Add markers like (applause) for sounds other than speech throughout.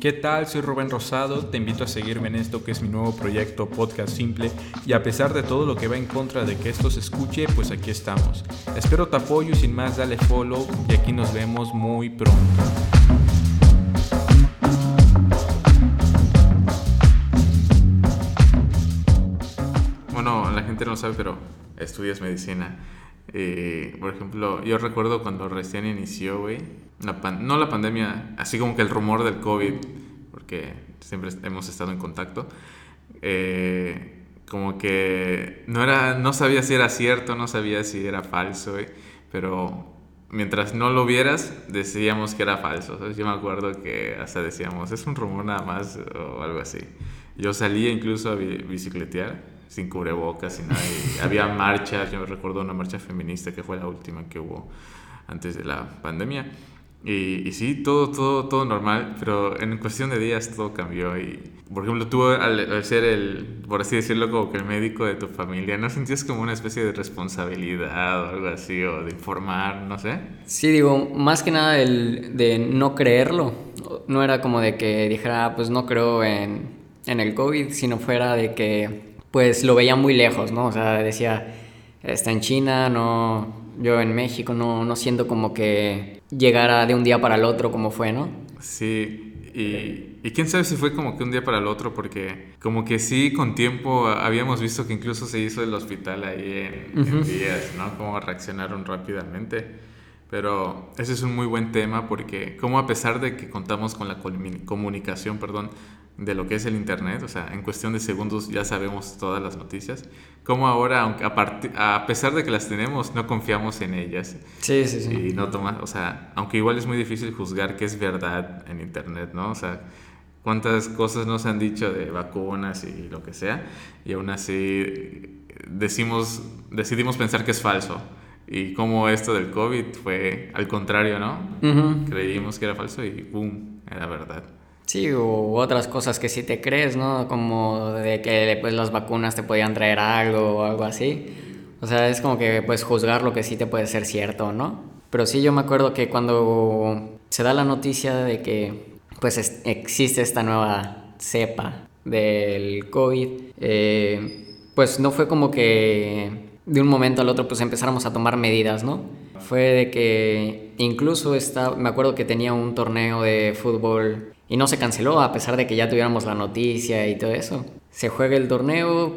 ¿Qué tal? Soy Rubén Rosado, te invito a seguirme en esto que es mi nuevo proyecto Podcast Simple y a pesar de todo lo que va en contra de que esto se escuche, pues aquí estamos. Espero tu apoyo y sin más dale follow y aquí nos vemos muy pronto. Bueno, la gente no sabe, pero estudias medicina. Eh, por ejemplo, yo recuerdo cuando recién inició, güey, no la pandemia, así como que el rumor del COVID, porque siempre hemos estado en contacto, eh, como que no, era, no sabía si era cierto, no sabía si era falso, pero mientras no lo vieras, decíamos que era falso. Yo me acuerdo que hasta decíamos, es un rumor nada más o algo así. Yo salía incluso a bicicletear sin cubrebocas y nada. (laughs) había marchas, yo recuerdo una marcha feminista que fue la última que hubo antes de la pandemia. Y, sí, todo, todo, todo normal, pero en cuestión de días todo cambió. Y, por ejemplo, tú al, ser el, por así decirlo, como que el médico de tu familia, ¿no sentías como una especie de responsabilidad o algo así, o de informar, no sé? Sí, digo, más que nada el de no creerlo. No era como de que dijera, ah, pues no creo en, en el COVID, sino fuera de que, pues lo veía muy lejos, ¿no? O sea, decía, está en China, no, yo en México, no, no siento como que llegara de un día para el otro como fue, ¿no? Sí, y, y, quién sabe si fue como que un día para el otro, porque como que sí, con tiempo habíamos visto que incluso se hizo el hospital ahí en, días, ¿no? Cómo reaccionaron rápidamente. Pero ese es un muy buen tema porque como a pesar de que contamos con la comunicación, perdón, de lo que es el Internet, o sea, en cuestión de segundos ya sabemos todas las noticias, como ahora, aunque a, a pesar de que las tenemos, no confiamos en ellas. Sí, sí, sí. Y no toma, o sea, aunque igual es muy difícil juzgar qué es verdad en Internet, ¿no? O sea, cuántas cosas nos han dicho de vacunas y lo que sea, y aún así decimos, decidimos pensar que es falso. Y como esto del COVID fue al contrario, ¿no? Creímos que era falso y ¡boom! Era verdad. Sí, u otras cosas que sí te crees, ¿no? Como de que pues, las vacunas te podían traer algo o algo así. O sea, es como que puedes juzgar lo que sí te puede ser cierto, ¿no? Pero sí, yo me acuerdo que cuando se da la noticia de que pues existe esta nueva cepa del COVID, eh, pues no fue como que de un momento al otro pues empezáramos a tomar medidas, ¿no? Fue de que incluso está, me acuerdo que tenía un torneo de fútbol y no se canceló a pesar de que ya tuviéramos la noticia y todo eso. Se juega el torneo,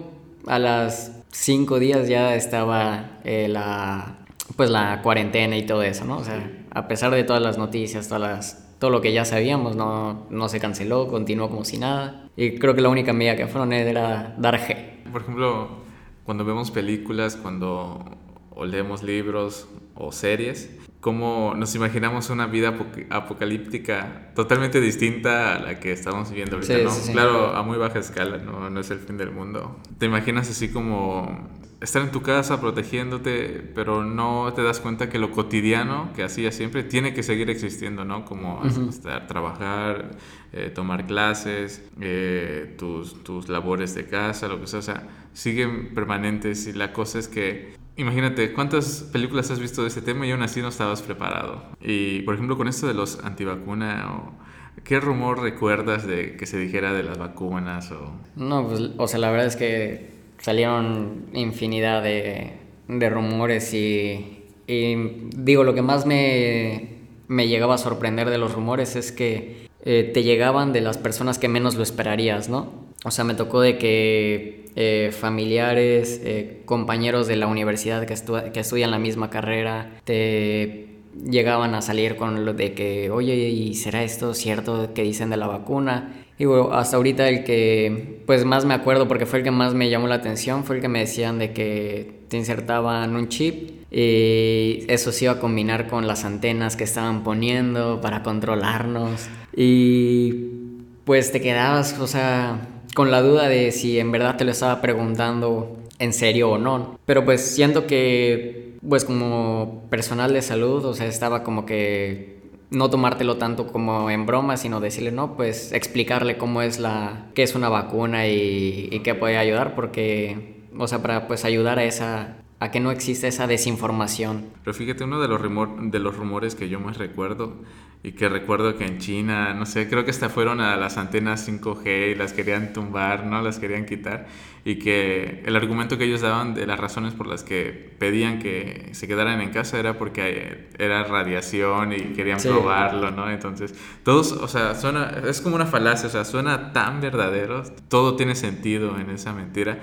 a las cinco días ya estaba eh, la, pues la cuarentena y todo eso, ¿no? O sea, a pesar de todas las noticias, todas las, todo lo que ya sabíamos, no, no se canceló, continuó como si nada. Y creo que la única medida que fueron era dar G. Por ejemplo, cuando vemos películas, cuando o leemos libros o series, cómo nos imaginamos una vida apocalíptica totalmente distinta a la que estamos viviendo ahorita, ¿no? Claro, a muy baja escala, ¿no? no es el fin del mundo. Te imaginas así como estar en tu casa protegiéndote, pero no te das cuenta que lo cotidiano que hacías siempre tiene que seguir existiendo, ¿no? Como estar, trabajar, eh, tomar clases, eh, tus, tus labores de casa, lo que sea, o sea, siguen permanentes y la cosa es que Imagínate, ¿cuántas películas has visto de este tema y aún así no estabas preparado? Y, por ejemplo, con esto de los antivacuna, o, ¿qué rumor recuerdas de que se dijera de las vacunas? O... No, pues, o sea, la verdad es que salieron infinidad de, de rumores y, y, digo, lo que más me, me, llegaba a sorprender de los rumores es que eh, te llegaban de las personas que menos lo esperarías, ¿no? O sea, me tocó de que eh, familiares, eh, compañeros de la universidad que, estudian la misma carrera, te llegaban a salir con lo de que, oye, ¿y será esto cierto que dicen de la vacuna? Y bueno, hasta ahorita el que pues más me acuerdo porque fue el que más me llamó la atención fue el que me decían de que te insertaban un chip y eso se iba a combinar con las antenas que estaban poniendo para controlarnos y pues te quedabas, o sea, con la duda de si en verdad te lo estaba preguntando en serio o no. Pero pues siento que, pues como personal de salud, o sea, estaba como que no tomártelo tanto como en broma, sino decirle, no, pues explicarle cómo es la, qué es una vacuna y, y qué puede ayudar, porque, o sea, para pues ayudar a esa, a que no exista esa desinformación. Pero fíjate, uno de los, rumor, de los rumores que yo más recuerdo y que recuerdo que en China, no sé, creo que hasta fueron a las antenas 5G y las querían tumbar, ¿no? Las querían quitar y que el argumento que ellos daban de las razones por las que pedían que se quedaran en casa era porque era radiación y querían probarlo, ¿no? Entonces, todos, o sea, suena, es como una falacia, o sea, suena tan verdadero, todo tiene sentido en esa mentira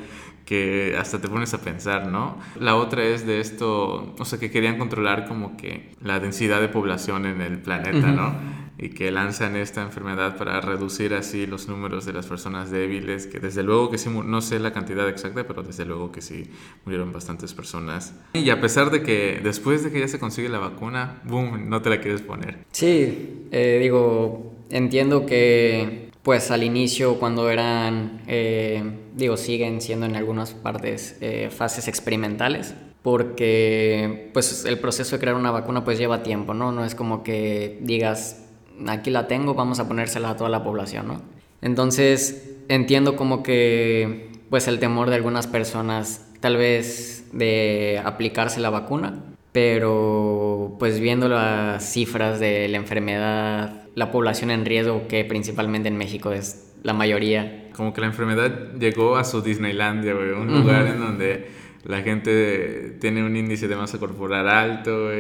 que hasta te pones a pensar, ¿no? La otra es de esto, o sea, que querían controlar como que la densidad de población en el planeta, ¿no? Y que lanzan esta enfermedad para reducir así los números de las personas débiles, que desde luego que sí, no sé la cantidad exacta, pero desde luego que sí murieron bastantes personas. Y a pesar de que después de que ya se consigue la vacuna, boom, no te la quieres poner. Sí, eh, digo, entiendo que pues al inicio cuando eran, eh, digo, siguen siendo en algunas partes eh, fases experimentales, porque pues el proceso de crear una vacuna pues lleva tiempo, ¿no? No es como que digas, aquí la tengo, vamos a ponérsela a toda la población, ¿no? Entonces entiendo como que pues el temor de algunas personas tal vez de aplicarse la vacuna, pero pues viendo las cifras de la enfermedad la población en riesgo, que principalmente en México es la mayoría. Como que la enfermedad llegó a su Disneylandia, güey, un lugar en donde la gente tiene un índice de masa corporal alto,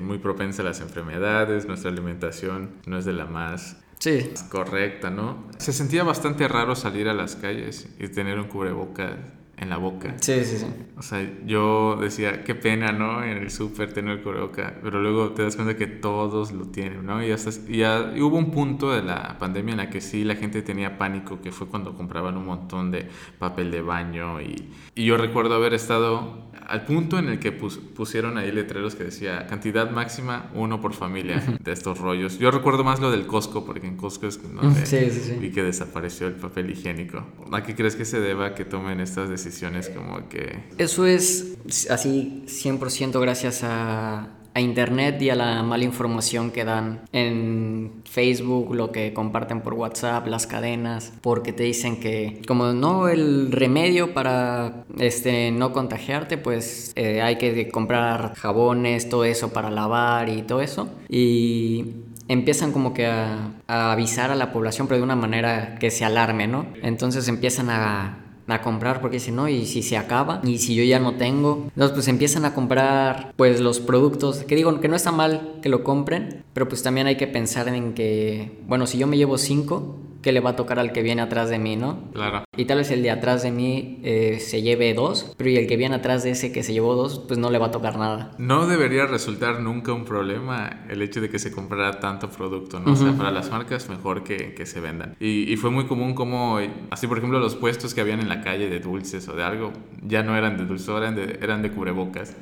muy propensa a las enfermedades, nuestra alimentación no es de la más sí. correcta, ¿no? Se sentía bastante raro salir a las calles y tener un cubrebocas en la boca. Sí, sí, sí. O sea, yo decía, qué pena, ¿no? En el súper tener cubrebocas, pero luego te das cuenta que todos lo tienen, ¿no? Y, hasta, ya y hubo un punto de la pandemia en la que sí la gente tenía pánico, que fue cuando compraban un montón de papel de baño y, y yo recuerdo haber estado al punto en el que pusieron ahí letreros que decía cantidad máxima uno por familia de estos rollos. Yo recuerdo más lo del Costco, porque en Costco es donde (laughs) sí, sí, sí. vi que desapareció el papel higiénico. ¿A qué crees que se deba que tomen estas decisiones como que... Eso es así 100% gracias a a internet y a la mala información que dan en Facebook, lo que comparten por WhatsApp, las cadenas, porque te dicen que como no el remedio para este no contagiarte, pues eh, hay que comprar jabones, todo eso para lavar y todo eso y empiezan como que a, a avisar a la población, pero de una manera que se alarme, ¿no? Entonces empiezan a a comprar porque dicen, no, y si se acaba, y si yo ya no tengo, entonces pues empiezan a comprar pues los productos, que digo que no está mal que lo compren, pero pues también hay que pensar en que, bueno, si yo me llevo cinco, que le va a tocar al que viene atrás de mí, ¿no? Claro. Y tal vez el de atrás de mí eh, se lleve dos, pero y el que viene atrás de ese que se llevó dos, pues no le va a tocar nada. No debería resultar nunca un problema el hecho de que se comprara tanto producto, ¿no? O sea, para las marcas mejor que, que se vendan. Y, y, fue muy común como, así por ejemplo, los puestos que habían en la calle de dulces o de algo, ya no eran de dulces, eran de, eran de cubrebocas.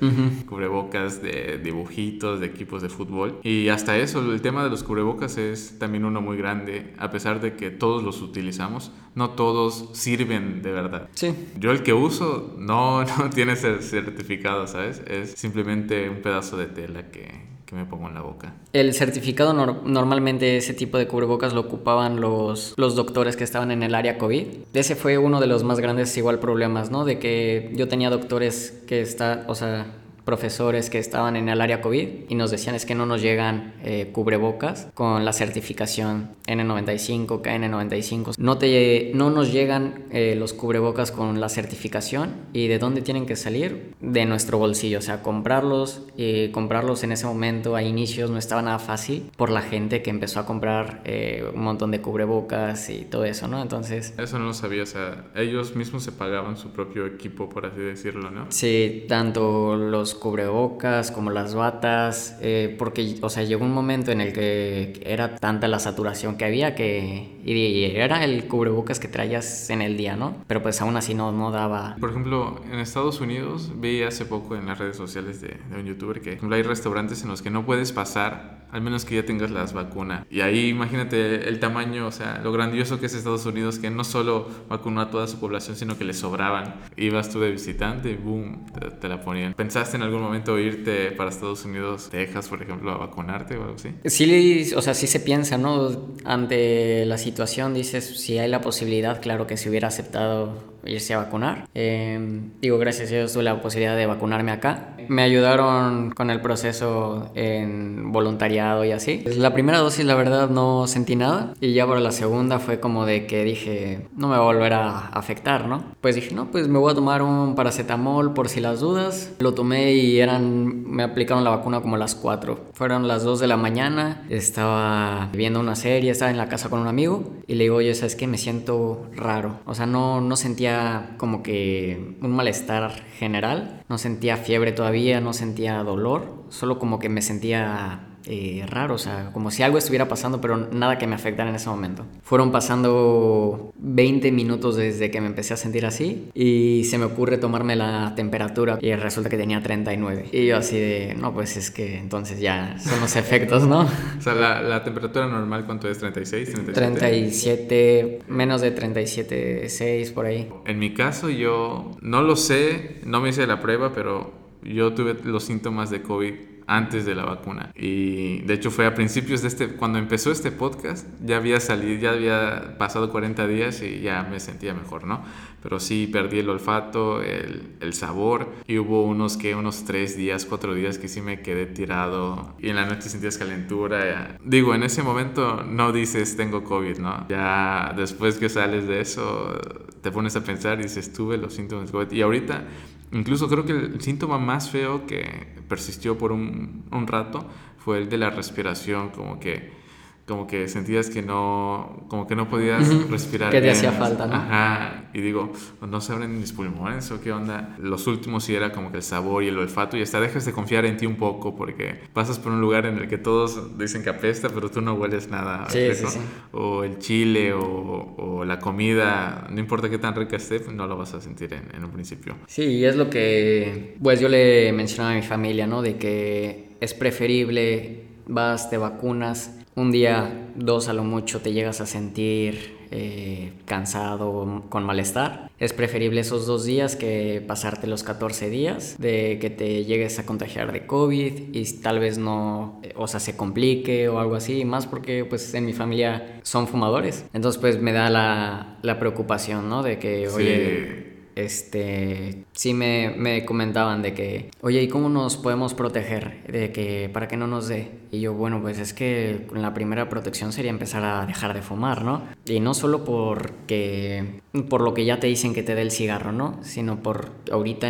Cubrebocas de dibujitos, de equipos de fútbol. Y hasta eso, el tema de los cubrebocas es también uno muy grande, a pesar de que todos los utilizamos, no todos sirven de verdad. Sí. Yo el que uso no, (laughs) no tiene certificado, ¿sabes? Es simplemente un pedazo de tela que, que me pongo en la boca. El certificado normalmente ese tipo de cubrebocas lo ocupaban los, los doctores que estaban en el área COVID. Ese fue uno de los más grandes igual problemas, ¿no? De que yo tenía doctores que está, o sea, profesores que estaban en el área COVID y nos decían es que no nos llegan eh, cubrebocas con la certificación N95, KN95. No, te, no nos llegan eh, los cubrebocas con la certificación y de dónde tienen que salir? De nuestro bolsillo, o sea, comprarlos y comprarlos en ese momento a inicios no estaba nada fácil por la gente que empezó a comprar eh, un montón de cubrebocas y todo eso, ¿no? Entonces... Eso no lo sabía, o sea, ellos mismos se pagaban su propio equipo, por así decirlo, ¿no? Sí, tanto los cubrebocas, como las batas, eh, porque, o sea, llegó un momento en el que era tanta la saturación que había que, y, era el cubrebocas que traías en el día, ¿no? Pero pues aún así no, no daba. Por ejemplo, en Estados Unidos vi hace poco en las redes sociales de, de un youtuber que hay restaurantes en los que no puedes pasar al menos que ya tengas las vacunas. Y ahí imagínate el tamaño, o sea, lo grandioso que es Estados Unidos, que no solo vacunó a toda su población, sino que le sobraban. Ibas tú de visitante y boom, te, la ponían. ¿Pensaste en algún momento irte para Estados Unidos, Texas, por ejemplo, a vacunarte o algo así? Sí, o sea, sí se piensa, ¿no? Ante la situación dices, si hay la posibilidad, claro que se hubiera aceptado irse a vacunar. Em, digo, gracias a Dios tuve la posibilidad de vacunarme acá. me ayudaron con el proceso en voluntariado y así. La primera dosis la verdad no sentí nada y ya para la segunda fue como de que dije, no me va a volver a afectar, ¿no? Pues dije, no, pues me voy a tomar un paracetamol por si las dudas. Lo tomé y eran, me aplicaron la vacuna como a las 4. Fueron las 2 de la mañana, estaba viendo una serie, estaba en la casa con un amigo y le digo, oye, ¿sabes qué? Me siento raro. O sea, no, no sentía como que un malestar general, no sentía fiebre todavía, no sentía dolor, solo como que me sentía eh, raro, o sea, como si algo estuviera pasando, pero nada que me afectara en ese momento. Fueron pasando 20 minutos desde que me empecé a sentir así y se me ocurre tomarme la temperatura y resulta que tenía 39. Y yo así de, no, pues es que entonces ya son los efectos, ¿no? (laughs) o sea, la, temperatura normal, ¿cuánto es? ¿36? 37? 37, menos de 37, 6 por ahí. En mi caso yo no lo sé, no me hice la prueba, pero yo tuve los síntomas de COVID antes de la vacuna. Y de hecho fue a principios de este, cuando empezó este podcast, ya había salido, ya había pasado 40 días y ya me sentía mejor, ¿no? Pero sí perdí el olfato, el, el sabor y hubo unos que, unos 3 días, 4 días que sí me quedé tirado y en la noche sentías calentura. Digo, en ese momento no dices tengo COVID, ¿no? Ya después que sales de eso, te pones a pensar y dices tuve los síntomas de COVID. Y ahorita Incluso creo que el síntoma más feo que persistió por un, un rato fue el de la respiración, como que como que sentías que no, como que no podías respirar. Que te hacía falta, ¿no? Ajá. Y digo, no se abren mis pulmones o qué onda. Los últimos sí era como que el sabor y el olfato y hasta dejas de confiar en ti un poco porque pasas por un lugar en el que todos dicen que apesta, pero tú no hueles nada. Sí, sí, sí. O el chile o, o, la comida, no importa qué tan rica esté, no lo vas a sentir en, en un principio. Sí, y es lo que, pues yo le mencionaba a mi familia, ¿no? De que es preferible, vas, te vacunas un día, dos a lo mucho, te llegas a sentir eh, cansado, con malestar. Es preferible esos dos días que pasarte los 14 días de que te llegues a contagiar de COVID y tal vez no, o sea, se complique o algo así, más porque pues en mi familia son fumadores. Entonces pues me da la, la preocupación, ¿no? De que, oye este, sí me, me, comentaban de que, oye, ¿y cómo nos podemos proteger de que para que no nos dé? Y yo, bueno, pues es que la primera protección sería empezar a dejar de fumar, ¿no? Y no solo porque, por lo que ya te dicen que te dé el cigarro, ¿no? Sino por ahorita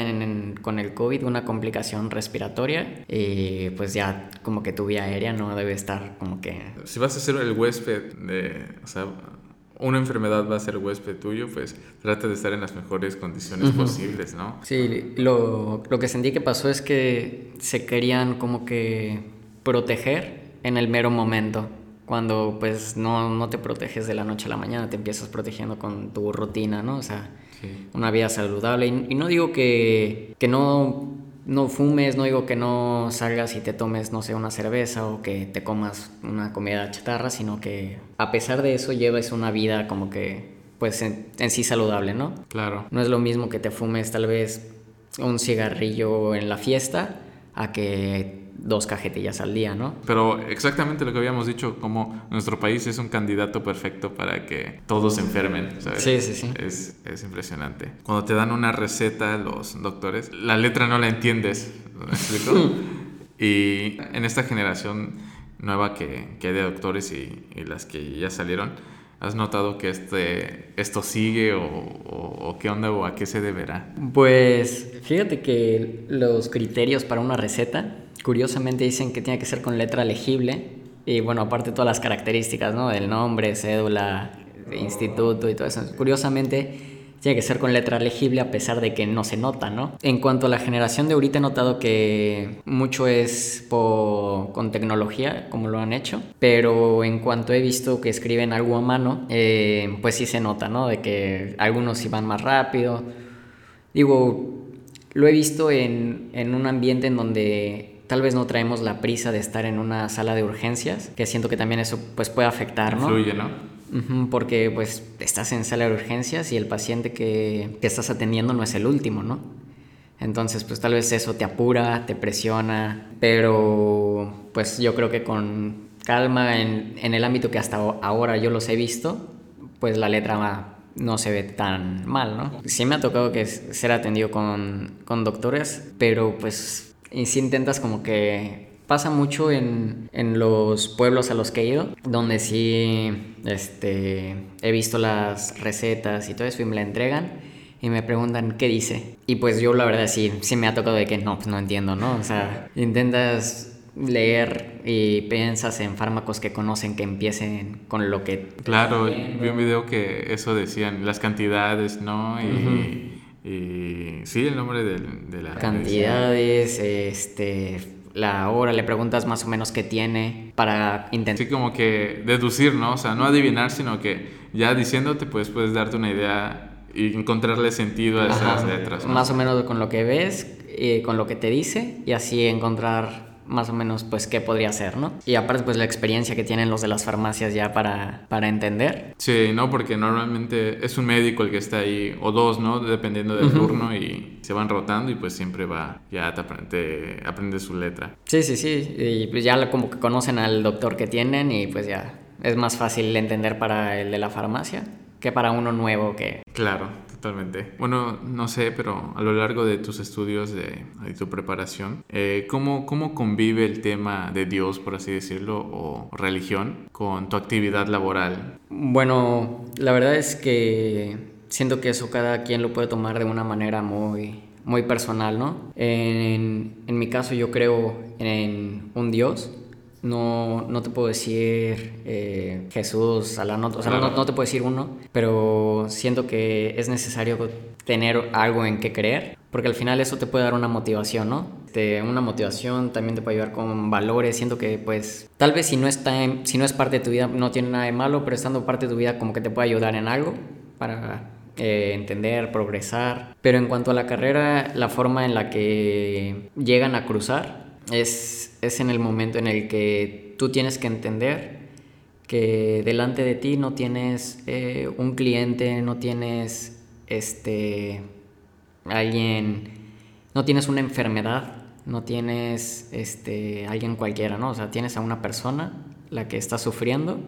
con el COVID una complicación respiratoria y pues ya como que tu vía aérea no debe estar como que... Si vas a ser el huésped de, o sea, una enfermedad va a ser huésped tuyo, pues trata de estar en las mejores condiciones posibles, ¿no? Sí, lo, lo, que sentí que pasó es que se querían como que proteger en el mero momento. Cuando pues no, no te proteges de la noche a la mañana, te empiezas protegiendo con tu rutina, ¿no? O sea, una vida saludable. Y, y no digo que, que no no fumes, no digo que no salgas y te tomes, no sé, una cerveza o que te comas una comida chatarra, sino que a pesar de eso lleves una vida como que, pues en, sí saludable, ¿no? Claro. No es lo mismo que te fumes tal vez un cigarrillo en la fiesta a que dos cajetillas al día, ¿no? Pero exactamente lo que habíamos dicho, como nuestro país es un candidato perfecto para que todos se enfermen, ¿sabes? Sí, sí, sí. Es, es impresionante. Cuando te dan una receta los doctores, la letra no la entiendes, ¿me explico? (laughs) y en esta generación nueva que, que hay de doctores y, y, las que ya salieron, ¿has notado que este, esto sigue o, o, o qué onda o a qué se deberá? Pues fíjate que los criterios para una receta Curiosamente dicen que tiene que ser con letra legible y bueno, aparte todas las características, ¿no? Del nombre, cédula, instituto y todo eso. Curiosamente tiene que ser con letra legible a pesar de que no se nota, ¿no? En cuanto a la generación de ahorita he notado que mucho es con tecnología, como lo han hecho, pero en cuanto he visto que escriben algo a mano, eh, pues sí se nota, ¿no? De que algunos iban más rápido. Digo, lo he visto en, en un ambiente en donde tal vez no traemos la prisa de estar en una sala de urgencias, que siento que también eso pues puede afectar, ¿no? Influye, ¿no? porque pues estás en sala de urgencias y el paciente que, que estás atendiendo no es el último, ¿no? Entonces, pues tal vez eso te apura, te presiona, pero pues yo creo que con calma en, en, el ámbito que hasta ahora yo los he visto, pues la letra no se ve tan mal, ¿no? Sí me ha tocado que ser atendido con, con doctores, pero pues y si intentas como que pasa mucho en, en, los pueblos a los que he ido, donde sí este, he visto las recetas y todo eso y me la entregan y me preguntan qué dice. Y pues yo la verdad sí, sí me ha tocado de que no, pues no entiendo, ¿no? O sea, intentas leer y piensas en fármacos que conocen que empiecen con lo que... Claro, vi un video que eso decían, las cantidades, ¿no? Y, sí, el nombre de, de la... Cantidades, este la hora, le preguntas más o menos qué tiene para intentar... Sí, como que deducir, ¿no? O sea, no adivinar, sino que ya diciéndote, pues puedes darte una idea y encontrarle sentido a esas letras. Más o menos con lo que ves, y con lo que te dice, y así encontrar más o menos pues qué podría ser, ¿no? Y aparte pues la experiencia que tienen los de las farmacias ya para, para entender. Sí, ¿no? Porque normalmente es un médico el que está ahí, o dos, ¿no? Dependiendo del turno y se van rotando y pues siempre va, ya te, aprende su letra. Sí, sí, sí, y pues ya como que conocen al doctor que tienen y pues ya es más fácil entender para el de la farmacia que para uno nuevo que... Claro, totalmente. Bueno, no sé, pero a lo largo de tus estudios, de, tu preparación, eh, ¿cómo, ¿cómo convive el tema de Dios, por así decirlo, o religión con tu actividad laboral? Bueno, la verdad es que siento que eso cada quien lo puede tomar de una manera muy, muy personal, ¿no? En, en mi caso yo creo en un Dios no, no te puedo decir eh, Jesús, a la no, o sea, no, no, te puedo decir uno, pero siento que es necesario tener algo en que creer, porque al final eso te puede dar una motivación, ¿no? Te, una motivación también te puede ayudar con valores, siento que pues tal vez si no, está si no es parte de tu vida no tiene nada de malo, pero estando parte de tu vida como que te puede ayudar en algo para eh, entender, progresar. Pero en cuanto a la carrera, la forma en la que llegan a cruzar es, es en el momento en el que tú tienes que entender que delante de ti no tienes eh, un cliente, no tienes este alguien, no tienes una enfermedad, no tienes este alguien cualquiera, ¿no? O sea, tienes a una persona la que está sufriendo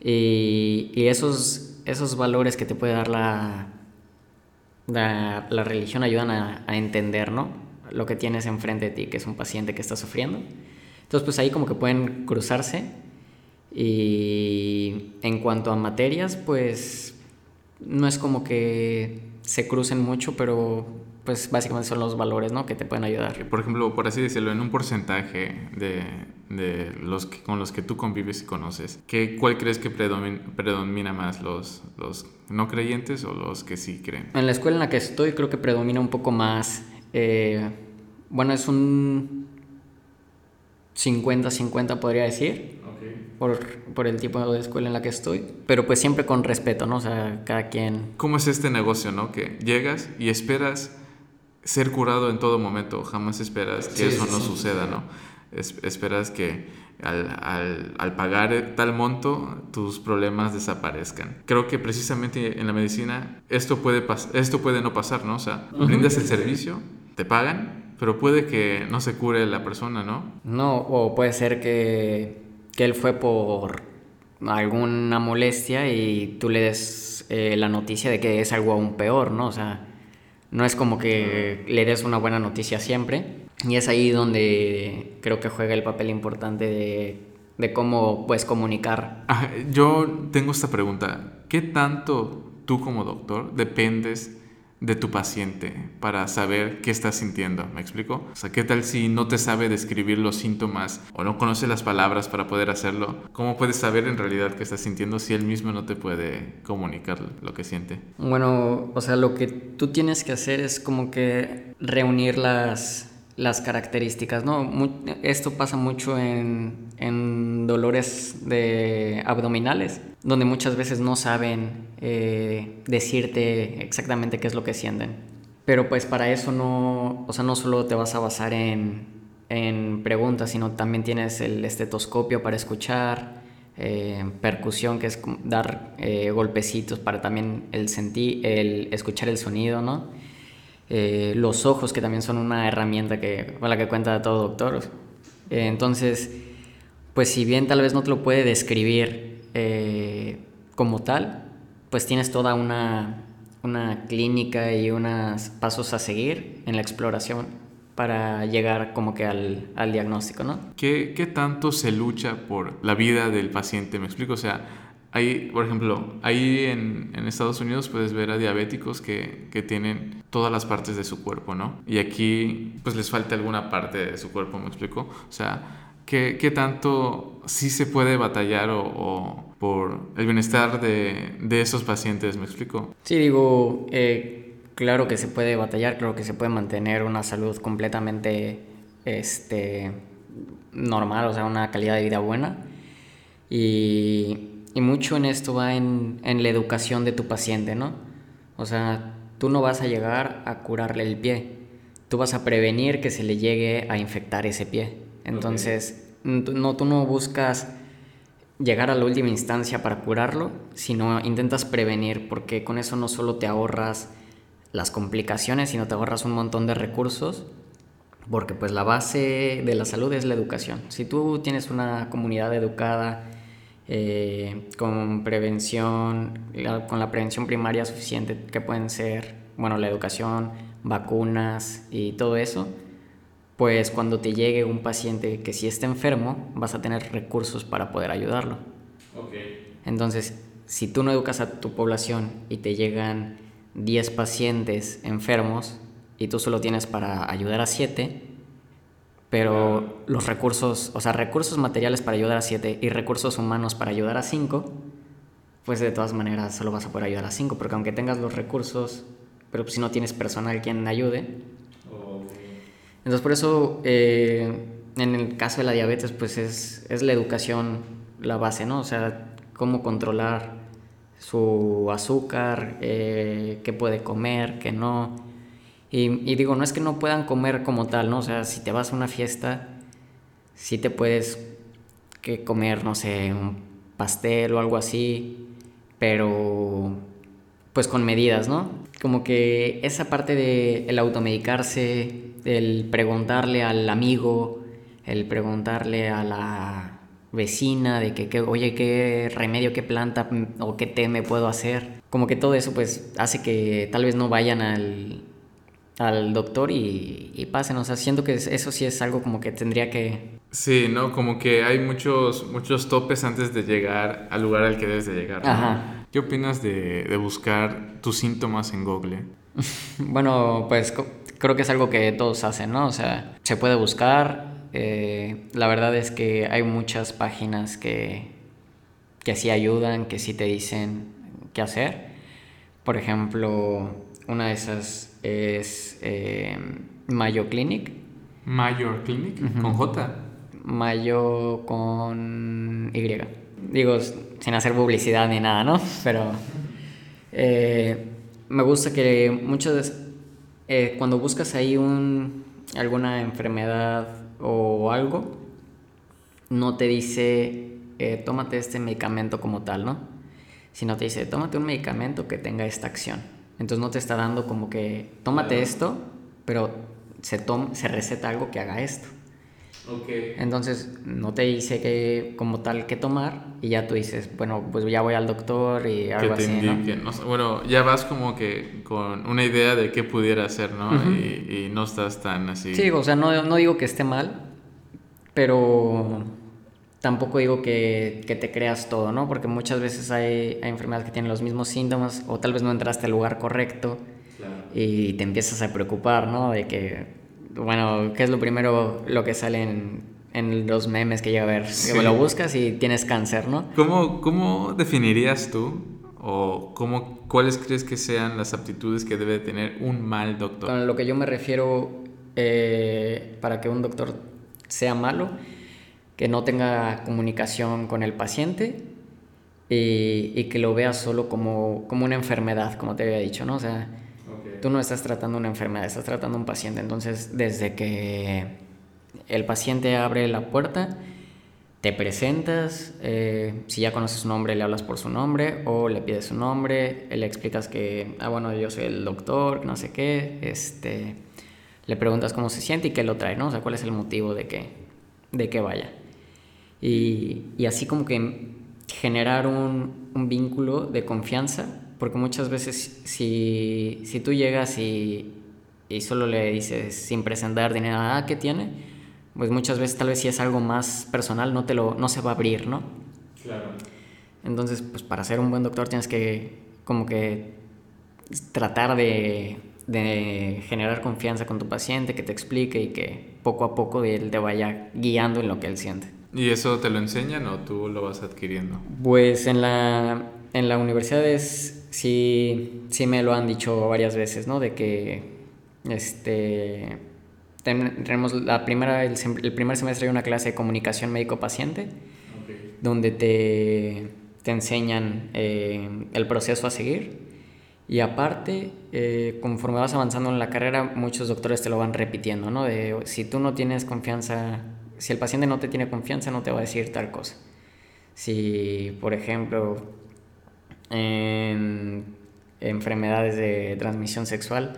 y, y esos, esos valores que te puede dar la, la, la religión ayudan a, a entender, ¿no? Lo que tienes enfrente de ti, que es un paciente que está sufriendo. Entonces, pues ahí como que pueden cruzarse. Y en cuanto a materias, pues no es como que se crucen mucho, pero pues básicamente son los valores, ¿no? Que te pueden ayudar. Por ejemplo, por así decirlo, en un porcentaje de, de los que, con los que tú convives y conoces, ¿qué, ¿cuál crees que predomina, predomina más, los, los no creyentes o los que sí creen? En la escuela en la que estoy creo que predomina un poco más eh, bueno, es un 50-50 podría decir. Por, por, el tipo de escuela en la que estoy. Pero pues siempre con respeto, ¿no? O sea, cada quien... ¿Cómo es este negocio, no? Que llegas y esperas ser curado en todo momento. Jamás esperas que eso no suceda, ¿no? esperas que al, al, al, pagar tal monto tus problemas desaparezcan. Creo que precisamente en la medicina esto puede, esto puede no pasar, ¿no? O sea, brindas el servicio te pagan, pero puede que no se cure la persona, ¿no? No, o puede ser que, que él fue por alguna molestia y tú le des eh, la noticia de que es algo aún peor, ¿no? O sea, no es como que le des una buena noticia siempre. Y es ahí donde creo que juega el papel importante de, de cómo puedes comunicar. yo tengo esta pregunta. ¿Qué tanto tú como doctor dependes de tu paciente para saber qué está sintiendo. ¿Me explico? O sea, ¿qué tal si no te sabe describir los síntomas o no conoce las palabras para poder hacerlo? ¿Cómo puedes saber en realidad qué está sintiendo si él mismo no te puede comunicar lo que siente? Bueno, o sea, lo que tú tienes que hacer es como que reunir las las características, ¿no? esto pasa mucho en, en, dolores de abdominales, donde muchas veces no saben eh, decirte exactamente qué es lo que sienten. Pero pues para eso no, o sea, no solo te vas a basar en, en preguntas, sino también tienes el estetoscopio para escuchar, eh, percusión, que es dar eh, golpecitos para también el sentir, el escuchar el sonido, ¿no? Eh, los ojos, que también son una herramienta que, con la que cuenta todo doctor. Eh, entonces, pues si bien tal vez no te lo puede describir eh, como tal, pues tienes toda una, una clínica y unos pasos a seguir en la exploración para llegar como que al, al diagnóstico, ¿no? ¿Qué, ¿Qué tanto se lucha por la vida del paciente? ¿Me explico? O sea, hay, por ejemplo, ahí en, en, Estados Unidos puedes ver a diabéticos que, que, tienen todas las partes de su cuerpo, ¿no? Y aquí pues les falta alguna parte de su cuerpo, ¿me explico? O sea, ¿qué, qué tanto sí se puede batallar o, o por el bienestar de, de, esos pacientes, ¿me explico? Sí, digo, eh, claro que se puede batallar, claro que se puede mantener una salud completamente este, normal, o sea, una calidad de vida buena. Y y mucho en esto va en, en, la educación de tu paciente, ¿no? O sea, tú no vas a llegar a curarle el pie, tú vas a prevenir que se le llegue a infectar ese pie. Entonces, no, tú no buscas llegar a la última instancia para curarlo, sino intentas prevenir, porque con eso no solo te ahorras las complicaciones, sino te ahorras un montón de recursos, porque pues la base de la salud es la educación. Si tú tienes una comunidad educada, eh, con prevención, con la prevención primaria suficiente que pueden ser, bueno, la educación, vacunas y todo eso, pues cuando te llegue un paciente que sí está enfermo, vas a tener recursos para poder ayudarlo. Okay. Entonces, si tú no educas a tu población y te llegan 10 pacientes enfermos y tú solo tienes para ayudar a 7, pero los recursos, o sea, recursos materiales para ayudar a 7 y recursos humanos para ayudar a 5, pues de todas maneras solo vas a poder ayudar a 5, porque aunque tengas los recursos, pero si no tienes personal quien ayude. Entonces por eso, eh, en el caso de la diabetes, pues es, es la educación la base, ¿no? O sea, cómo controlar su azúcar, eh, qué puede comer, qué no y, digo, no es que no puedan comer como tal, ¿no? O sea, si te vas a una fiesta, sí te puedes que comer, no sé, un pastel o algo así, pero pues con medidas, ¿no? Como que esa parte de el automedicarse, el preguntarle al amigo, el preguntarle a la vecina de que, que, oye, qué remedio, qué planta o qué té me puedo hacer. Como que todo eso pues hace que tal vez no vayan al, al doctor y, y, pasen. O sea, siento que eso sí es algo como que tendría que... Sí, ¿no? Como que hay muchos, muchos topes antes de llegar al lugar al que debes de llegar. ¿no? Ajá. ¿Qué opinas de, de, buscar tus síntomas en Google? (laughs) bueno, pues creo que es algo que todos hacen, ¿no? O sea, se puede buscar. Eh, la verdad es que hay muchas páginas que, que sí ayudan, que sí te dicen qué hacer. Por ejemplo, una de esas es eh, Mayo Clinic. Mayo Clinic, uh -huh. con J. Mayo con Y. Digo, sin hacer publicidad ni nada, ¿no? Pero eh, me gusta que muchas veces, eh, cuando buscas ahí un, alguna enfermedad o algo, no te dice, eh, tómate este medicamento como tal, ¿no? Sino te dice, tómate un medicamento que tenga esta acción. Entonces no te está dando como que, tómate esto, pero se, toma, se receta algo que haga esto. Okay. Entonces no te dice que como tal que tomar y ya tú dices, bueno, pues ya voy al doctor y algo que te así, indique, ¿no? ¿no? Bueno, ya vas como que con una idea de qué pudiera hacer, ¿no? Uh -huh. y, y, no estás tan así. Sí, o sea, no, no digo que esté mal, pero tampoco digo que, que, te creas todo, ¿no? Porque muchas veces hay, hay, enfermedades que tienen los mismos síntomas o tal vez no entraste al lugar correcto claro. y te empiezas a preocupar, ¿no? De que, bueno, ¿qué es lo primero lo que sale en, en los memes que llega a ver? Sí. Que lo buscas y tienes cáncer, ¿no? ¿Cómo, cómo definirías tú o cómo, cuáles crees que sean las aptitudes que debe tener un mal doctor? Con lo que yo me refiero eh, para que un doctor sea malo que no tenga comunicación con el paciente y, y, que lo vea solo como, como una enfermedad, como te había dicho, ¿no? O sea, okay. tú no estás tratando una enfermedad, estás tratando un paciente. Entonces, desde que el paciente abre la puerta, te presentas, eh, si ya conoces su nombre, le hablas por su nombre o le pides su nombre, le explicas que, ah, bueno, yo soy el doctor, no sé qué, este, le preguntas cómo se siente y qué lo trae, ¿no? O sea, cuál es el motivo de que, de que vaya. Y, y, así como que generar un, un, vínculo de confianza, porque muchas veces si, si tú llegas y, y solo le dices sin presentar dinero, ah, ¿qué tiene? Pues muchas veces tal vez si es algo más personal no te lo no se va a abrir, ¿no? Claro. Entonces, pues para ser un buen doctor tienes que como que tratar de, de generar confianza con tu paciente, que te explique y que poco a poco él te vaya guiando en lo que él siente. ¿Y eso te lo enseñan o tú lo vas adquiriendo? Pues en la, en la universidad es, sí, sí me lo han dicho varias veces, ¿no? De que este, tenemos la primera, el, el primer semestre hay una clase de comunicación médico-paciente, donde te, te enseñan eh, el proceso a seguir. Y aparte, eh, conforme vas avanzando en la carrera, muchos doctores te lo van repitiendo, ¿no? De si tú no tienes confianza si el paciente no te tiene confianza, no te va a decir tal cosa. Si, por ejemplo, en enfermedades de transmisión sexual,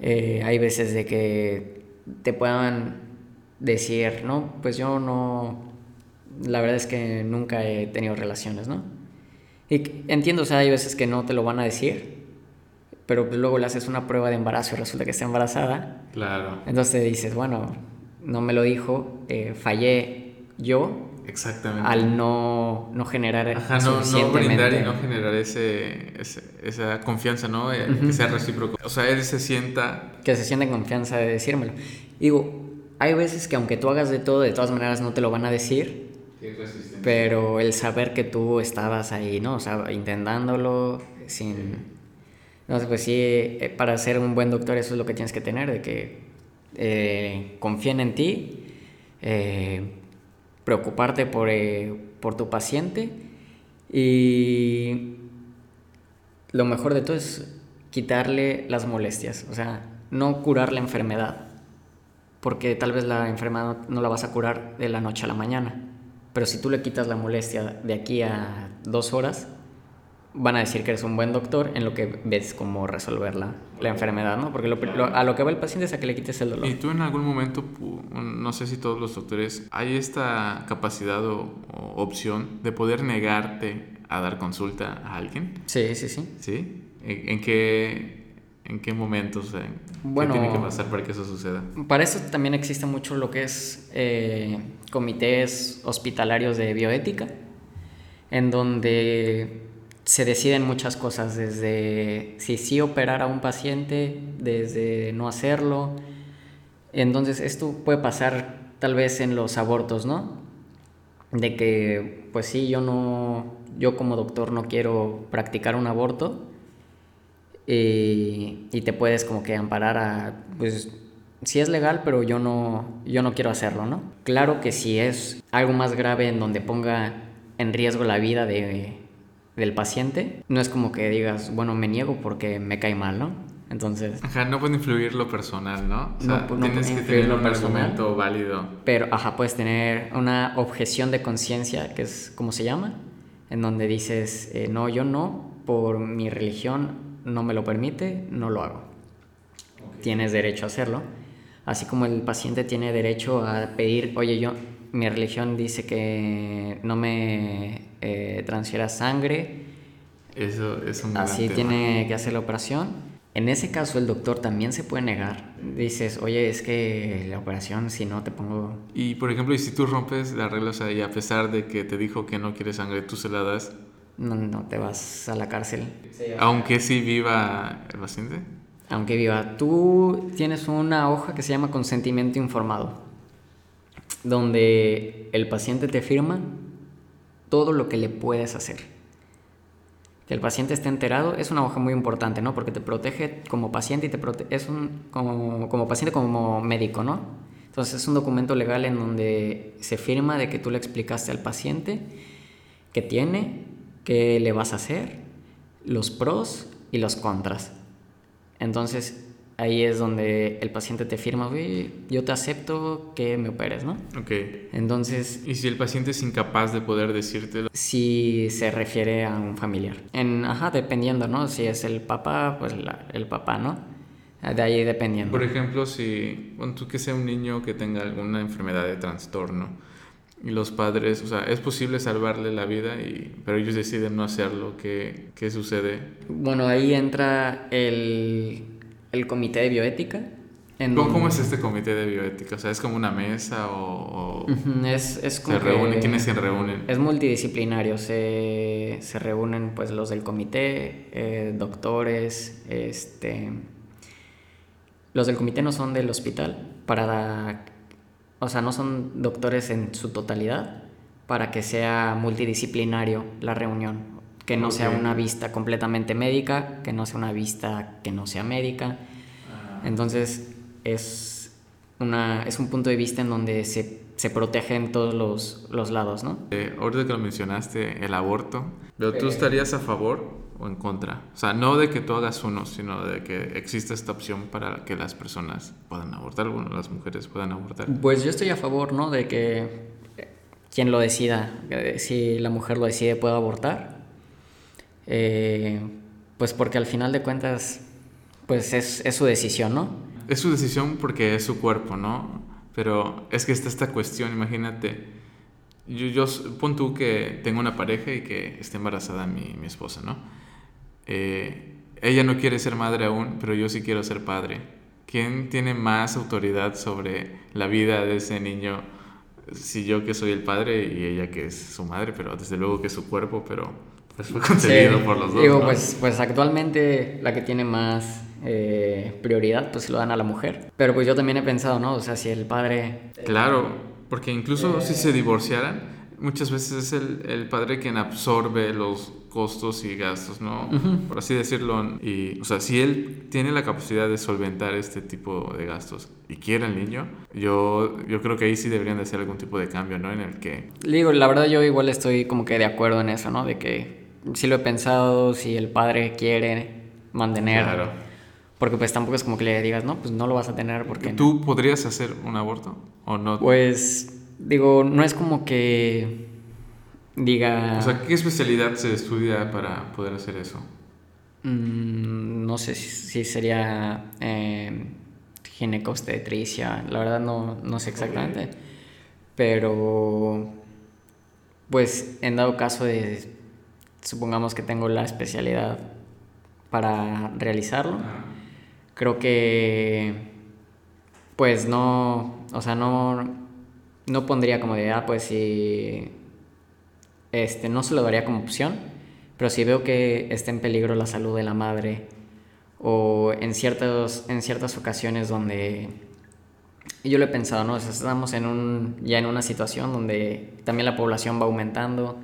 eh, hay veces de que te puedan decir, no, pues yo no, la verdad es que nunca he tenido relaciones, ¿no? Y entiendo, o sea, hay veces que no te lo van a decir, pero pues luego le haces una prueba de embarazo y resulta que está embarazada. Claro. Entonces dices, bueno, no me lo dijo, eh, fallé yo. Exactamente. Al no, no generar Ajá, no, no brindar y no generar ese, esa confianza, ¿no? Eh, que sea recíproco. O sea, él se sienta... Que se sienta en confianza de decírmelo. Digo, hay veces que aunque tú hagas de todo, de todas maneras no te lo van a decir. Pero el saber que tú estabas ahí, ¿no? O sea, intentándolo sin... Entonces, pues sí, eh, para ser un buen doctor eso es lo que tienes que tener, de que eh, confíen en ti, eh, preocuparte por, eh, por tu paciente y lo mejor de todo es quitarle las molestias, o sea, no curar la enfermedad, porque tal vez la enfermedad no la vas a curar de la noche a la mañana, pero si tú le quitas la molestia de aquí a dos horas, van a decir que eres un buen doctor en lo que ves cómo resolver la, enfermedad, ¿no? Porque a lo que va el paciente es a que le quites el dolor. ¿Y tú en algún momento, no sé si todos los doctores, hay esta capacidad o, opción de poder negarte a dar consulta a alguien? Sí, sí, sí. ¿Sí? ¿En, qué, en qué momentos? bueno, ¿Qué tiene que pasar para que eso suceda? Para eso también existe mucho lo que es eh, comités hospitalarios de bioética, en donde se deciden muchas cosas, desde si sí operar a un paciente, desde no hacerlo. Entonces esto puede pasar tal vez en los abortos, ¿no? De que, pues sí, yo no, yo como doctor no quiero practicar un aborto y, te puedes como que amparar a, pues sí es legal, pero yo no, yo no quiero hacerlo, ¿no? Claro que si es algo más grave en donde ponga en riesgo la vida de del paciente, no es como que digas, bueno, me niego porque me cae mal, ¿no? Entonces... Ajá, no puede influir lo personal, ¿no? O sea, no, tienes que tener un argumento válido. Pero, ajá, puedes tener una objeción de conciencia, que es como se llama, en donde dices, eh, no, yo no, por mi religión no me lo permite, no lo hago. Tienes derecho a hacerlo. Así como el paciente tiene derecho a pedir, oye, yo, mi religión dice que no me eh, transfiera sangre. Eso es un Así tiene que hacer la operación. En ese caso el doctor también se puede negar. Dices, oye, es que la operación si no te pongo... Y por ejemplo, y si tú rompes la regla, o sea, y a pesar de que te dijo que no quiere sangre, tú se la das... No, no, te vas a la cárcel. Aunque sí viva el paciente. Aunque viva. Tú tienes una hoja que se llama consentimiento informado donde el paciente te firma todo lo que le puedes hacer. Que el paciente esté enterado es una hoja muy importante, ¿no? Porque te protege como paciente y te protege, es un, como, como paciente como médico, ¿no? Entonces es un documento legal en donde se firma de que tú le explicaste al paciente qué tiene, qué le vas a hacer, los pros y los contras. Entonces ahí es donde el paciente te firma, yo te acepto que me operes, ¿no? Ok. Entonces... ¿Y si el paciente es incapaz de poder decírtelo? Si se refiere a un familiar. En, ajá, dependiendo, ¿no? Si es el papá, pues el papá, ¿no? De ahí dependiendo. Por ejemplo, si, bueno, tú que sea un niño que tenga alguna enfermedad de trastorno y los padres, o sea, es posible salvarle la vida, y, pero ellos deciden no hacerlo, ¿qué, qué sucede? Bueno, ahí entra el el comité de bioética. ¿Cómo, es este comité de bioética? O sea, ¿es como una mesa o...? es, es como ¿Se reúnen? ¿Quiénes se reúnen? Es multidisciplinario. Se, se reúnen pues los del comité, eh, doctores, este... Los del comité no son del hospital para... O sea, no son doctores en su totalidad para que sea multidisciplinario la reunión. Que no sea una vista completamente médica, que no sea una vista que no sea médica. Entonces, es, una, es un punto de vista en donde se, se protege en todos los, los lados, ¿no? Eh, ahorita que lo mencionaste, el aborto, pero tú estarías a favor o en contra. O sea, no de que tú hagas uno, sino de que exista esta opción para que las personas puedan abortar, bueno, las mujeres puedan abortar. Pues yo estoy a favor, ¿no? De que quien lo decida, si la mujer lo decide, pueda abortar. Eh, pues porque al final de cuentas, pues es, es su decisión, ¿no? es su decisión porque es su cuerpo, ¿no? Pero es que está esta cuestión, imagínate. Yo, yo pon tú que tengo una pareja y que esté embarazada mi, mi esposa, ¿no? Eh, ella no quiere ser madre aún, pero yo sí quiero ser padre. ¿Quién tiene más autoridad sobre la vida de ese niño? Si yo que soy el padre y ella que es su madre, pero desde luego que es su cuerpo, pero pues fue concebido por los dos. Digo, pues, pues actualmente la que tiene más eh, prioridad, pues lo dan a la mujer. Pero pues yo también he pensado, ¿no? O sea, si el padre... Claro, porque incluso si se divorciaran, muchas veces es el, el, padre quien absorbe los costos y gastos, ¿no? Por así decirlo. Y, o sea, si él tiene la capacidad de solventar este tipo de gastos y quiere al niño, yo, yo creo que ahí sí deberían de hacer algún tipo de cambio, ¿no? En el que... Digo, la verdad yo igual estoy como que de acuerdo en eso, ¿no? De que si lo he pensado, si el padre quiere mantener... Claro porque pues tampoco es como que le digas, no, pues no lo vas a tener porque... ¿Tú podrías hacer un aborto o no? Pues digo, no es como que diga... O sea, ¿qué especialidad se estudia para poder hacer eso? Mm, no sé si, sería eh, ginecostetricia, la verdad no, no sé exactamente. Pero, pues en dado caso de, supongamos que tengo la especialidad para realizarlo creo que pues no, o sea, no, no pondría como de, ah, pues si, este, no se lo daría como opción, pero si veo que está en peligro la salud de la madre o en, ciertos, en ciertas ocasiones donde yo lo he pensado, ¿no? estamos en un, ya en una situación donde también la población va aumentando,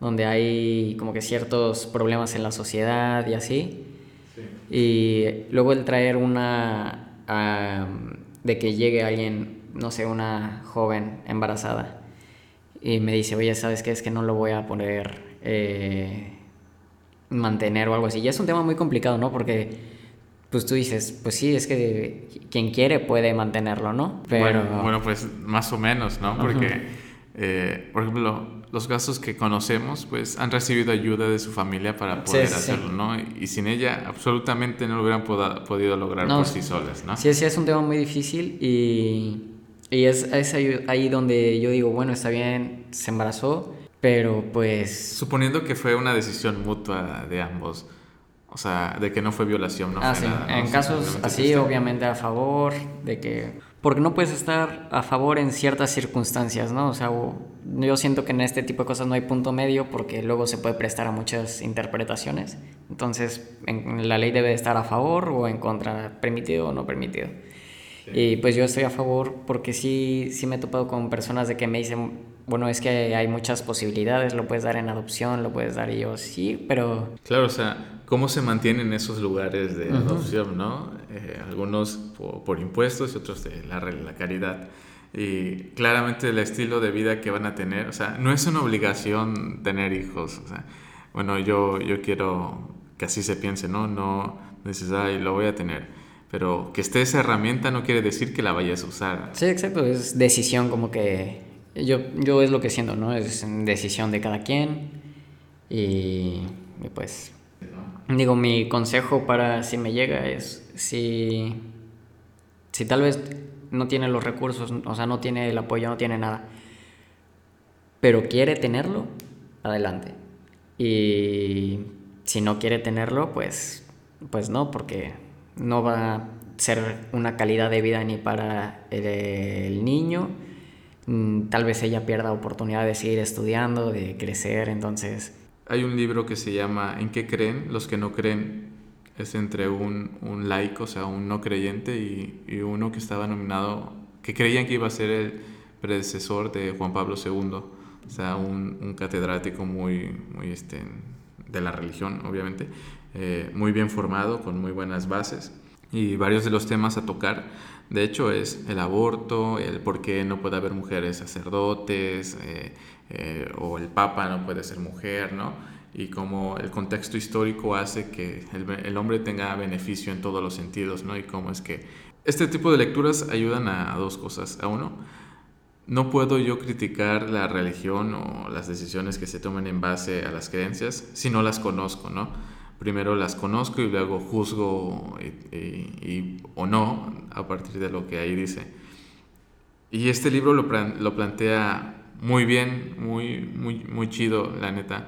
donde hay como que ciertos problemas en la sociedad y así. Y luego el traer una... de que llegue alguien, no sé, una joven embarazada y me dice, oye, ¿sabes qué? Es que no lo voy a poner eh, mantener o algo así. Y es un tema muy complicado, ¿no? Porque pues tú dices, pues sí, es que quien quiere puede mantenerlo, ¿no? Pero... Bueno, pues más o menos, ¿no? Porque, eh, por ejemplo, los casos que conocemos, pues han recibido ayuda de su familia para poder hacerlo, ¿no? Y sin ella absolutamente no lo hubieran podido lograr por sí solas, ¿no? Sí, sí, es un tema muy difícil y, y es, es ahí, donde yo digo, bueno, está bien, se embarazó, pero pues... Suponiendo que fue una decisión mutua de ambos, o sea, de que no fue violación, no ah, fue nada. En casos así, obviamente a favor de que porque no puedes estar a favor en ciertas circunstancias, ¿no? O sea, yo siento que en este tipo de cosas no hay punto medio porque luego se puede prestar a muchas interpretaciones. Entonces, en, la ley debe estar a favor o en contra, permitido o no permitido. Y pues yo estoy a favor porque sí, sí me he topado con personas de que me dicen, bueno, es que hay muchas posibilidades, lo puedes dar en adopción, lo puedes dar y yo sí, pero... Claro, o sea, cómo se mantienen esos lugares de adopción, ¿no? Eh, algunos por, impuestos y otros de la, la, caridad. Y claramente el estilo de vida que van a tener, o sea, no es una obligación tener hijos, o sea, bueno, yo, yo quiero que así se piense, ¿no? No dices, ay, lo voy a tener. Pero que esté esa herramienta no quiere decir que la vayas a usar. Sí, exacto, es decisión como que yo, yo es lo que siento, ¿no? Es decisión de cada quien y pues Digo, mi consejo para si me llega es si, si tal vez no tiene los recursos, o sea, no tiene el apoyo, no tiene nada, pero quiere tenerlo, adelante. Y si no quiere tenerlo, pues, pues no, porque no va a ser una calidad de vida ni para el, niño. Mm, tal vez ella pierda oportunidad de seguir estudiando, de crecer, entonces... Hay un libro que se llama ¿En qué creen los que no creen? Es entre un, un laico, o sea, un no creyente y, y uno que estaba nominado, que creían que iba a ser el predecesor de Juan Pablo II, o sea, un, un catedrático muy, muy este, de la religión, obviamente, eh, muy bien formado, con muy buenas bases. Y varios de los temas a tocar. De hecho, es el aborto, el por qué no puede haber mujeres sacerdotes, eh, eh, o el papa no puede ser mujer, ¿no? Y cómo el contexto histórico hace que el, el, hombre tenga beneficio en todos los sentidos, ¿no? Y cómo es que este tipo de lecturas ayudan a, a dos cosas. A uno, no puedo yo criticar la religión o las decisiones que se tomen en base a las creencias si no las conozco, ¿no? Primero las conozco y luego juzgo y, o no a partir de lo que ahí dice. Y este libro lo, lo plantea muy bien, muy, muy, muy chido, la neta.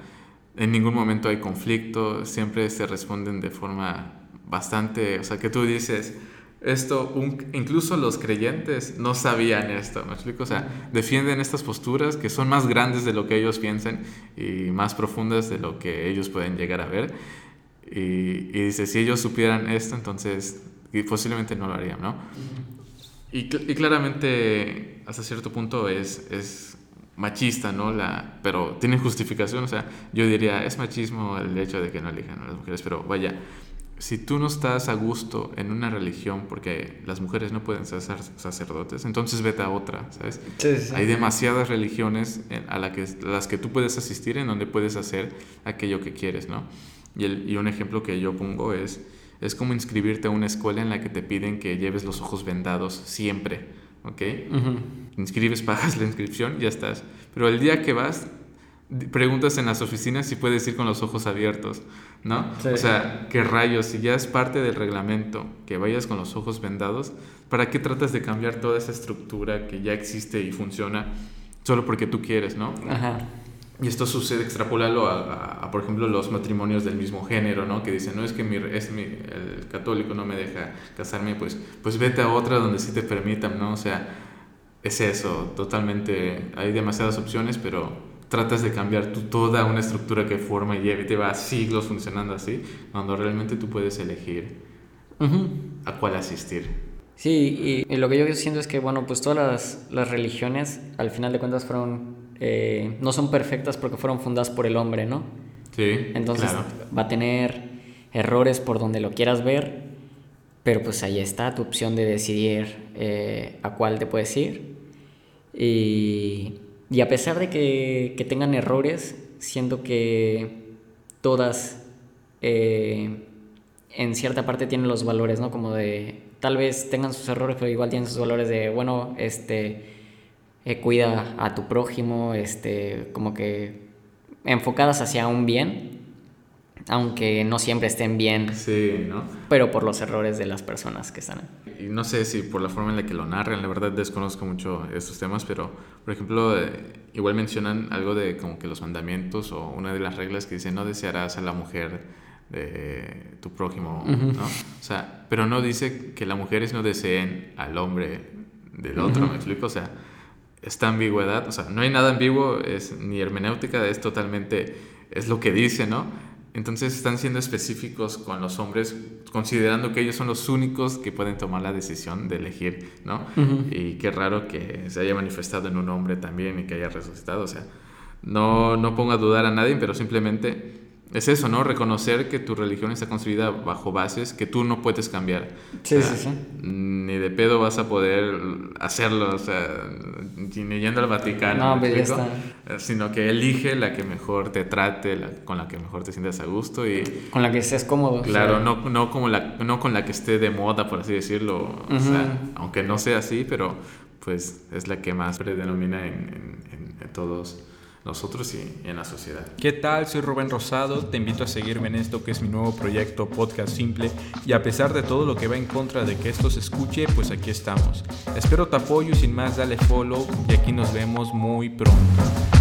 En ningún momento hay conflicto, siempre se responden de forma bastante, o sea, que tú dices, esto, incluso los creyentes no sabían esto, ¿me explico? O sea, defienden estas posturas que son más grandes de lo que ellos piensan y más profundas de lo que ellos pueden llegar a ver. Y, dice, si ellos supieran esto, entonces posiblemente no lo harían, ¿no? Y, y claramente, hasta cierto punto, es, es machista, ¿no? La, pero tiene justificación, o sea, yo diría, es machismo el hecho de que no elijan a las mujeres, pero vaya, si tú no estás a gusto en una religión porque las mujeres no pueden ser sacerdotes, entonces vete a otra, ¿sabes? Hay demasiadas religiones a la que, las que tú puedes asistir en donde puedes hacer aquello que quieres, ¿no? Y, el, y un ejemplo que yo pongo es, es como inscribirte a una escuela en la que te piden que lleves los ojos vendados siempre, ¿ok? Inscribes, (laughs) pagas la inscripción, ya estás. Pero el día que vas, preguntas en las oficinas si puedes ir con los ojos abiertos, ¿no? O sea, qué rayos, si ya es parte del reglamento que vayas con los ojos vendados, ¿para qué tratas de cambiar toda esa estructura que ya existe y funciona solo porque tú quieres, ¿no? Ajá. Y esto sucede, extrapolarlo a, por ejemplo, los matrimonios del mismo género, ¿no? Que dicen, no es que mi, es mi, el católico no me deja casarme, pues, pues vete a otra donde sí te permitan, ¿no? O sea, es eso, totalmente, hay demasiadas opciones, pero tratas de cambiar tú toda una estructura que forma y te va siglos funcionando así, cuando realmente tú puedes elegir a cuál asistir. Sí, y, lo que yo siento es que, bueno, pues todas las, las religiones, al final de cuentas, fueron, eh, no son perfectas porque fueron fundadas por el hombre, ¿no? Sí. Entonces va a tener errores por donde lo quieras ver, pero pues ahí está tu opción de decidir eh, a cuál te puedes ir. Y y a pesar de que, tengan errores, siento que todas eh, en cierta parte tienen los valores, ¿no? Como de, tal vez tengan sus errores, pero igual tienen sus valores de, bueno, este, eh, cuida a tu prójimo, este, como que enfocadas hacia un bien, aunque no siempre estén bien. Sí, ¿no? Pero por los errores de las personas que están. Y no sé si por la forma en la que lo narran, la verdad desconozco mucho estos temas, pero por ejemplo, eh, igual mencionan algo de como que los mandamientos o una de las reglas que dice no desearás a la mujer de tu prójimo, ¿no? O sea, pero no dice que las mujeres no deseen al hombre del otro, ¿me explico? O sea, esta ambigüedad, o sea, no hay nada ambiguo, es ni hermenéutica, es totalmente, es lo que dice, ¿no? Entonces están siendo específicos con los hombres, considerando que ellos son los únicos que pueden tomar la decisión de elegir, ¿no? Y qué raro que se haya manifestado en un hombre también y que haya resucitado. O sea, no, no pongo a dudar a nadie, pero simplemente es eso, ¿no? Reconocer que tu religión está construida bajo bases que tú no puedes cambiar. Sí, sí, sí. Ni de pedo vas a poder hacerlo, o sea, ni yendo al Vaticano. No, pues está. Sino que elige la que mejor te trate, con la que mejor te sientas a gusto y... Con la que estés cómodo. Claro, no, no, como la, no con la que esté de moda, por así decirlo. O sea, aunque no sea así, pero pues es la que más predenomina en, en, en todos nosotros y en la sociedad. ¿Qué tal? Soy Rubén Rosado, te invito a seguirme en esto que es mi nuevo proyecto Podcast Simple y a pesar de todo lo que va en contra de que esto se escuche, pues aquí estamos. Espero tu apoyo y sin más dale follow y aquí nos vemos muy pronto.